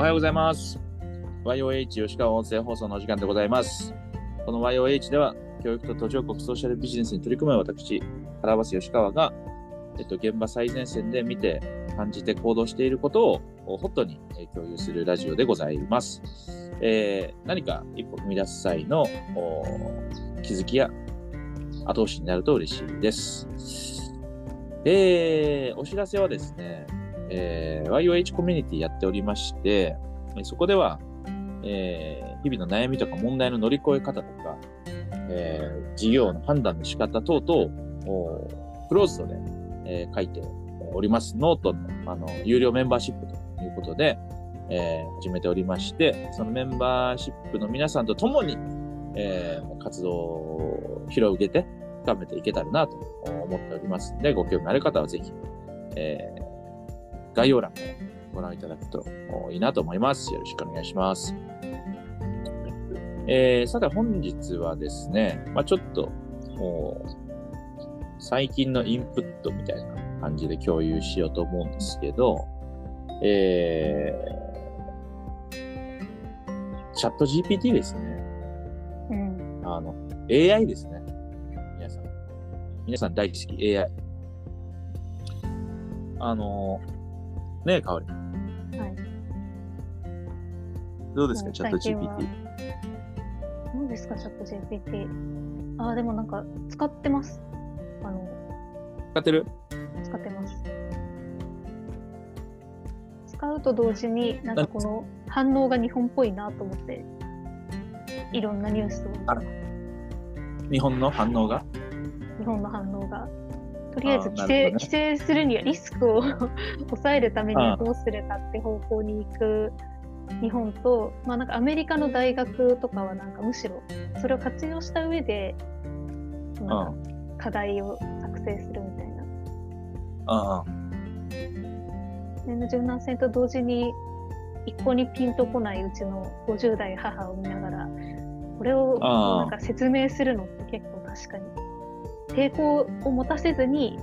おはようございます。YOH 吉川音声放送のお時間でございます。この YOH では、教育と途上国ソーシャルビジネスに取り組む私、原橋吉川が、えっと、現場最前線で見て、感じて行動していることをホットに共有するラジオでございます。えー何か一歩踏み出す際の気づきや後押しになると嬉しいです。えーお知らせはですね、えー YOH コミュニティやっておりまして、そこでは、えー日々の悩みとか問題の乗り越え方とか、えー事業の判断の仕方等々をクローズドで、えー書いております。ノートのあの有料メンバーシップということで、えー始めておりまして、そのメンバーシップの皆さんと共に、えー活動を広げて深めていけたらなと思っておりますので、ご興味ある方はぜひ、えー概要欄をご覧いただくといいなと思います。よろしくお願いします。えーさて本日はですね、まあ、ちょっと、最近のインプットみたいな感じで共有しようと思うんですけど、えー、チャット GPT ですね。うん。あの、AI ですね。皆さん。皆さん大好き、AI。あの、ねえ、かおり。はい。どうですか、うんチャット GPT。何ですか、チャット GPT。ああ、でもなんか、使ってます。あの、使ってる？使ってます。使うと同時に、なんかこの反応が日本っぽいなと思って、いろんなニュースを日本の反応が？日本の反応が。とりあえず規制、ね。規制するにはリスクを 抑えるためにはどうするかって方向に行く日本と、まあなんかアメリカの大学とかはなんかむしろそれを活用した上で、なんか課題を作成するみたいな。ああ、年の柔軟性と同時に一向にピンとこないうちの50代母を見ながら、これをなんか説明するのって結構確かに抵抗を持たせずに、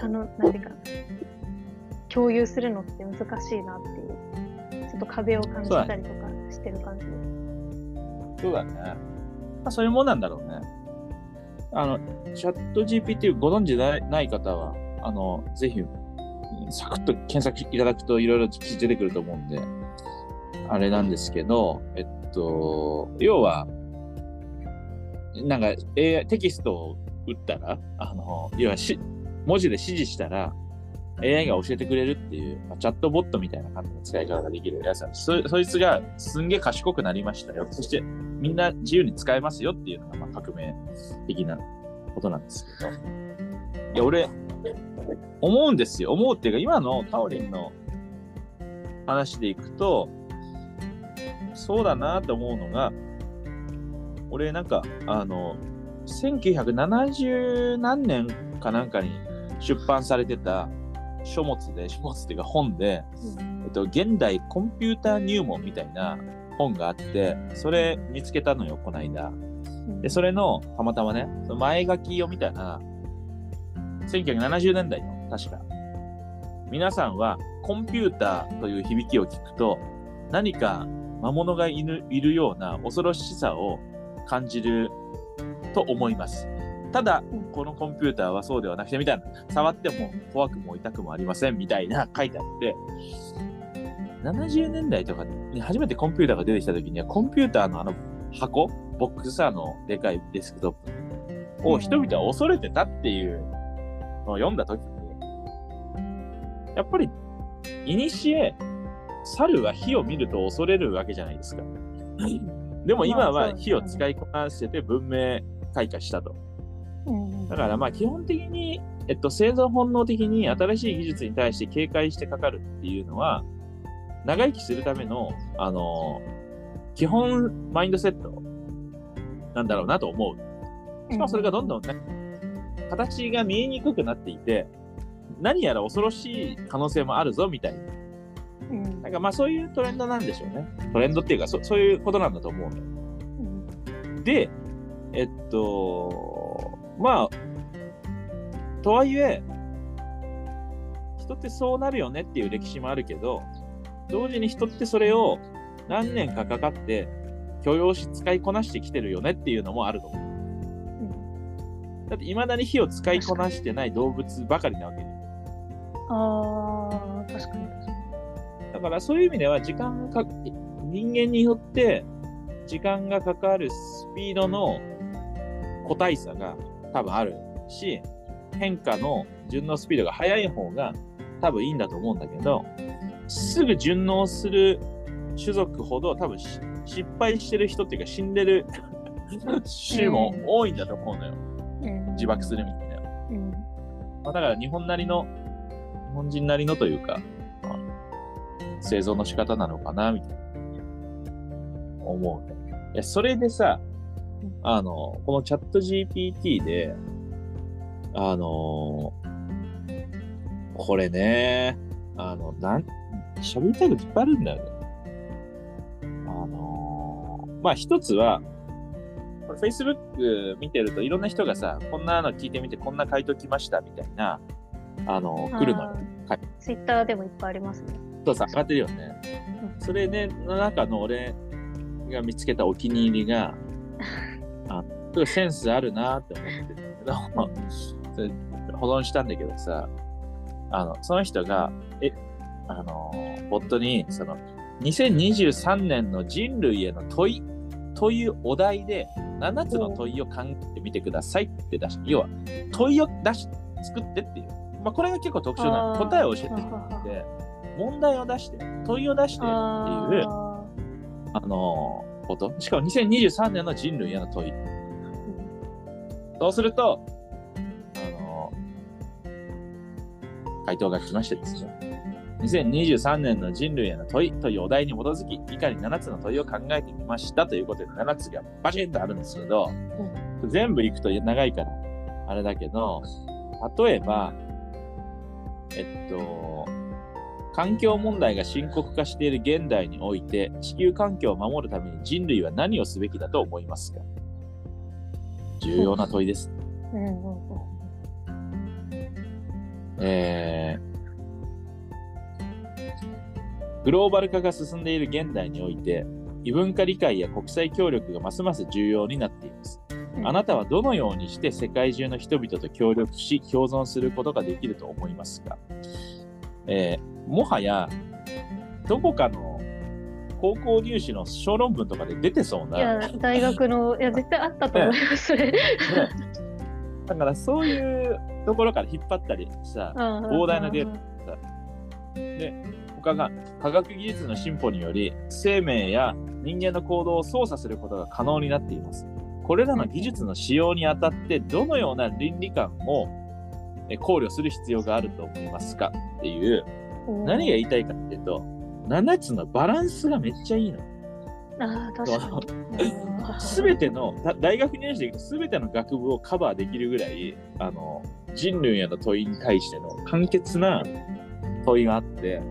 あの、なんていうか、共有するのって難しいなっていう、ちょっと壁を感じたりとかしてる感じです。そうだね。まあ、そういうもんなんだろうね。あの、チャット GPT ご存知ない方は、あの、ぜひ、サクッと検索いただくといろいろ記事出てくると思うんで、あれなんですけど、えっと、要は、なんか、AI、テキストを打ったら、あの、要はし、文字で指示したら、AI が教えてくれるっていう、まあ、チャットボットみたいな感じの使い方ができるやつなんです。そそいつがすんげえ賢くなりましたよ。そして、みんな自由に使えますよっていうのが、まあ、革命的なことなんですけど。いや、俺、思うんですよ。思うっていうか、今のカオリンの話でいくと、そうだなと思うのが、俺なんか、あの、1970何年かなんかに出版されてた書物で、書物っていうか本で、えっと、現代コンピューター入門みたいな本があって、それ見つけたのよ、この間。で、それの、たまたまね、その前書きを見たら、1970年代の、確か。皆さんは、コンピューターという響きを聞くと、何か魔物がいるいるような恐ろしさを感じると思います。ただ、このコンピューターはそうではなくて、みたいな、触っても怖くも痛くもありません、みたいな書いてあって、70年代とかに初めてコンピューターが出てきた時には、コンピューターのあの箱、ボックスさ、あのでかいデスクトップを人々は恐れてたっていうのを読んだ時に、やっぱり、いにしえ、猿は火を見ると恐れるわけじゃないですか。でも今は火を使いこなしてて文明開化したと。うんだからまあ基本的に、えっと、生存本能的に新しい技術に対して警戒してかかるっていうのは、長生きするための、あの基本マインドセットなんだろうなと思う。しかもそれがどんどんね、形が見えにくくなっていて、何やら恐ろしい可能性もあるぞみたいな。うんなんかまあそういうトレンドなんでしょうね。トレンドっていうかそ、そういうことなんだと思うのよ。うんで、えっと、まあ、とはいえ、人ってそうなるよねっていう歴史もあるけど、同時に人ってそれを何年かかかって許容し使いこなしてきてるよねっていうのもあると思う。だっていまだに火を使いこなしてない動物ばかりなわけで。ああ、確かにだからそういう意味では時間がか人間によって時間がかかるスピードの個体差が多分あるし変化の順応スピードが速い方が多分いいんだと思うんだけどすぐ順応する種族ほど多分し失敗してる人っていうか死んでる 種も多いんだと思うのよ、に。うん自爆するみたいな。うん。まあ、だから日本なりの、日本人なりのというか、まあ、製造の仕方なのかな、みたいな、思うそれでさうん、あの、このチャット GPT で、あのこれね、あの、なん、喋りたいこといっぱいあるんだよね。あのまあ一つは、これ Facebook 見てるといろんな人がさ、こんなの聞いてみて、こんな回答来ましたみたいな、あの、来るのよ。はいツイッターでもいっぱいありますね。そうさ、上がってるよね。それで、の中の俺が見つけたお気に入りが、あ、すごいセンスあるなって思ってるんだけど、それ保存したんだけどさ、あの、その人が、え、あの、ボットに、その、2023年の人類への問いというお題で、7つの問いを考えてみてくださいって出し、要は、問いを出し、作ってっていう。まあ、これが結構特徴な答えを教えてはははで、問題を出して、問いを出してっていう、ああのこと。しかも2023年の人類への問い。そうすると、あの回答が来ましてですね。2023年の人類への問いというお題に基づき、以下に7つの問いを考えてみましたということで、7つがバシッとあるんですけど、全部いくと長いから、あれだけど、例えば、えっと、環境問題が深刻化している現代において、地球環境を守るために人類は何をすべきだと思いますか？重要な問いです。ーうんえーグローバル化が進んでいる現代において、異文化理解や国際協力がますます重要になっています。うんあなたはどのようにして世界中の人々と協力し、共存することができると思いますか、えーもはや、どこかの高校入試の小論文とかで出てそういな、や、大学の、いや、絶対あったと思います、それ。ね。だからそういうところから引っ張ったりさ、膨大なデーで、他が科学技術の進歩により生命や人間の行動を操作することが可能になっています。これらの技術の使用にあたってどのような倫理観をえ考慮する必要があると思いますかっていう何が言いたいかっていうと7つのバランスがめっちゃいいの。ああ、確べてのだ大学入試でいくとすべての学部をカバーできるぐらいあの人類への問いに対しての簡潔な問いがあって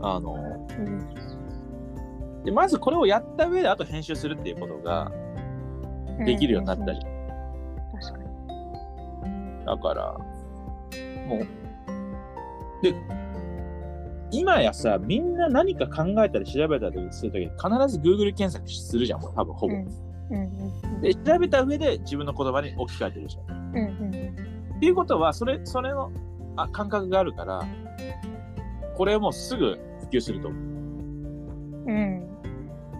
あのうんでまずこれをやった上であと編集するっていうことができるようになったり、うん。だからもうで今やさみんな何か考えたり調べたりするときに必ず Google 検索するじゃんもう多分ほぼ、うんうんで調べた上で自分の言葉に置き換えてるじゃん。うんうんっていうことは、それ、それのあ感覚があるから、これもうすぐ普及すると思う。うん。うん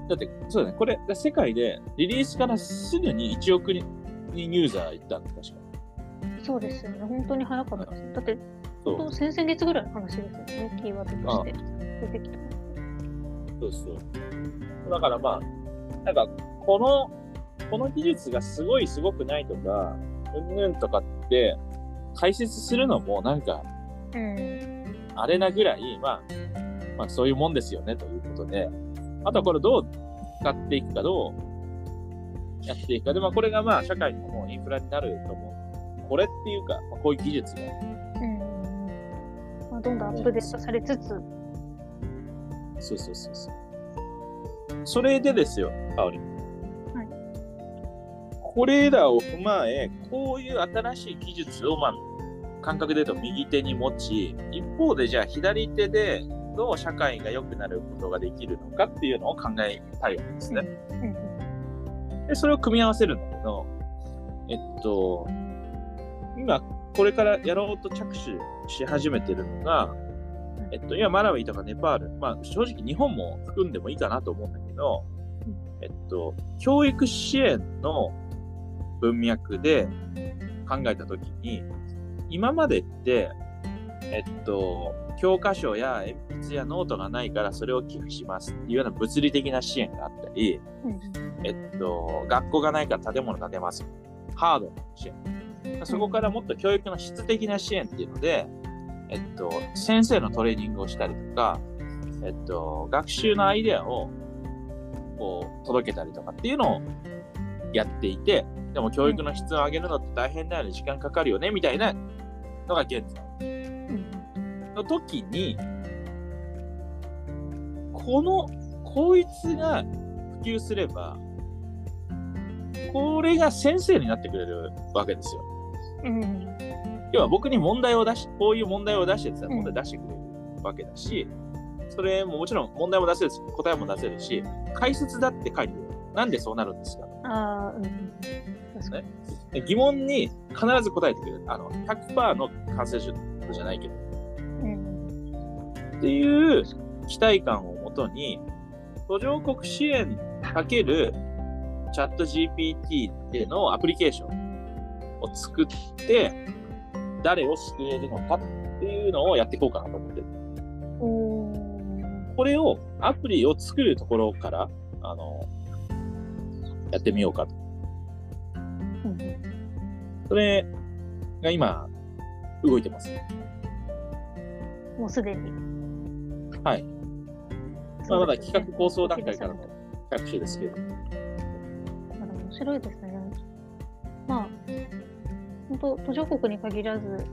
だって、そうだね、これ、世界でリリースからすぐに1億人ユーザーいったんだ、確か。そうですよね。本当に早かったです。だって、先々月ぐらいの話ですよね。キーワードとして出てきた。そうそう。だからまあ、なんか、この、この技術がすごいすごくないとか、うんぬんとかって、解説するのもなんか、うん。あれなぐらい、まあ、まあそういうもんですよねということで、あとはこれどう使っていくか、どうやっていくか。で、まあこれがまあ社会のインフラになると思う。これっていうか、まあ、こういう技術が。うんまあ、どんどんアップデートされつつ、そうそうそうそう。それでですよ、香り。はいこれらを踏まえ、こういう新しい技術を、まあ、感覚で言うと右手に持ち、一方でじゃあ左手でどう社会が良くなることができるのかっていうのを考えたいわけですね。うんで、それを組み合わせるんだけど、えっと、今、これからやろうと着手し始めてるのが、えっと、今、マラウイとかネパール、まあ、正直日本も含んでもいいかなと思うんだけど、えっと、教育支援の文脈で考えたときに、今までって、えっと、教科書や鉛筆やノートがないからそれを寄付しますっていうような物理的な支援があったり、うんえっと、学校がないから建物建てます。ハードな支援。そこからもっと教育の質的な支援っていうので、えっと、先生のトレーニングをしたりとか、えっと、学習のアイデアを、こう、届けたりとかっていうのをやっていて、でも教育の質を上げるのって大変だよね、時間かかるよね、みたいなのが現在。うん。の時に、この、こいつが普及すれば、これが先生になってくれるわけですよ。うん要は僕に問題を出し、こういう問題を出してって言ったらうん問題出してくれるわけだし、それももちろん問題も出せるし、答えも出せるし、解説だって書いてる。なんでそうなるんですか？ああ、うん。確かに。で疑問に必ず答えてくれる。あの、100%の感染症じゃないけど。うん。っていう期待感をもとに、途上国支援かけるチャット GPT ってのアプリケーションを作って、誰を救えるのかっていうのをやっていこうかなと思ってる。これを、アプリを作るところから、あの、やってみようかと。うんそれが今、動いてます。もうすでに。はい。まあ、まだ企画構想段階からのま着手ですけど。だ面白いですね。まあ、本当途上国に限らず、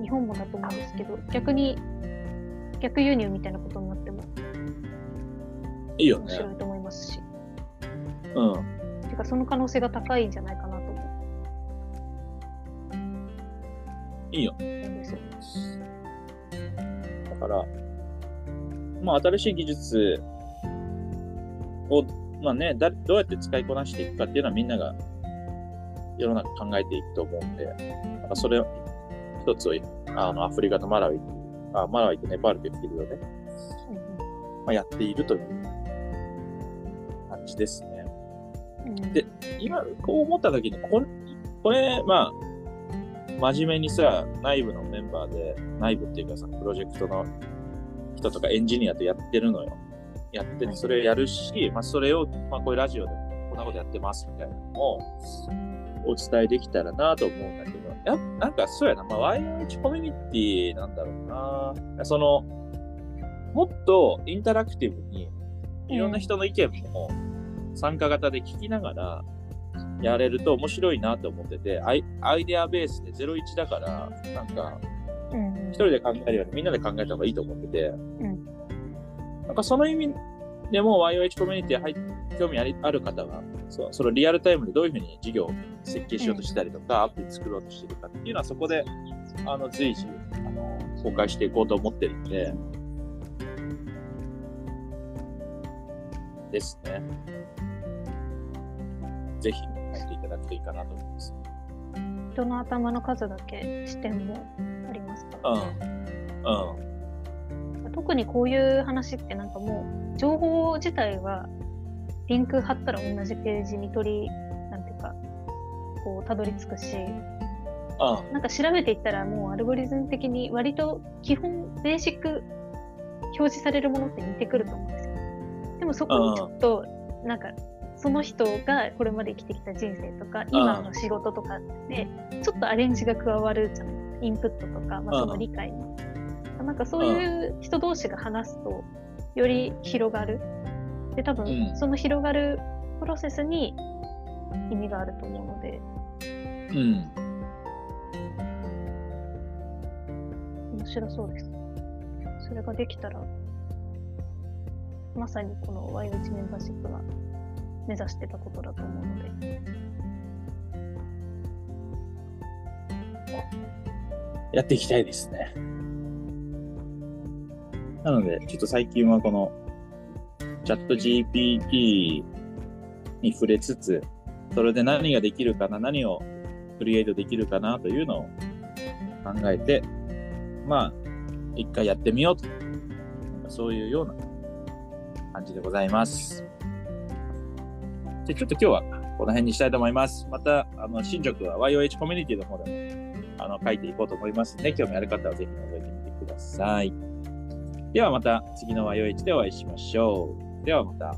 日本もだと思うんですけど、逆に、逆輸入みたいなことになってもいいよね。面白いと思いますし、うん。てかその可能性が高いんじゃないかなと思いいよ。うんですよ。だから、まあ、新しい技術を、まあね、だどうやって使いこなしていくかっていうのはみんなが世の中考えていくと思うんで、なんかそれを一つをあのアフリカとマラウイ、あマラウイとネパールという国をね、まあ、やっているという感じですね。で今、こう思った時に、これ、これ、まあ、真面目にさ、内部のメンバーで、内部っていうかさ、プロジェクトの人とかエンジニアとやってるのよ。やってて、はいそれをやるし、まあ、それを、まあ、こういうラジオでこんなことやってますみたいなのをお伝えできたらなと思うんだけど、やなんかそうやな、まあ、YH コミュニティなんだろうな。その、もっとインタラクティブに、いろんな人の意見も参加型で聞きながらやれると面白いなと思ってて、アイアイデアベースで01だから、なんか、一人で考えるよりみんなで考えた方がいいと思ってて、ん。なんかその意味でも YOH コミュニティ入っ興味ありある方は、そうそのリアルタイムでどういうふうに事業を設計しようとしたりとか、アプリ作ろうとしてるかっていうのはそこで、あの、随時、あの、公開していこうと思ってるんで、ですね。ぜひ入っていただくといいかなと思います。人の頭の数だけ視点もありますか？らね。うん。特にこういう話ってなんかもう情報自体はリンク貼ったら同じページに取りなんていうかこうたどり着くしうん。なんか調べていったらもうアルゴリズム的に割と基本ベーシック表示されるものって似てくると思うんですよ。でもそこにちょっとなんかその人がこれまで生きてきた人生とか今の仕事とかでちょっとアレンジが加わるじゃないですか。インプットとか、まあ、その理解になんかそういう人同士が話すとより広がるで多う分んその広がるプロセスに意味があると思うのでうん。面白そうですそれができたらまさにこの Y1 メンバーシップが目指してたことだと思うのでやっていきたいですね。なので、ちょっと最近はこのチャット GPT に触れつつ、それで何ができるかな、何をクリエイトできるかなというのを考えて、まあ、一回やってみようと。そういうような感じでございます。で、ちょっと今日はこの辺にしたいと思います。また、あの、進捗は YOH コミュニティの方でも、あの、書いていこうと思いますので、興味ある方はぜひ覗いてみてください。ではまた次の和洋市でお会いしましょう。ではまた。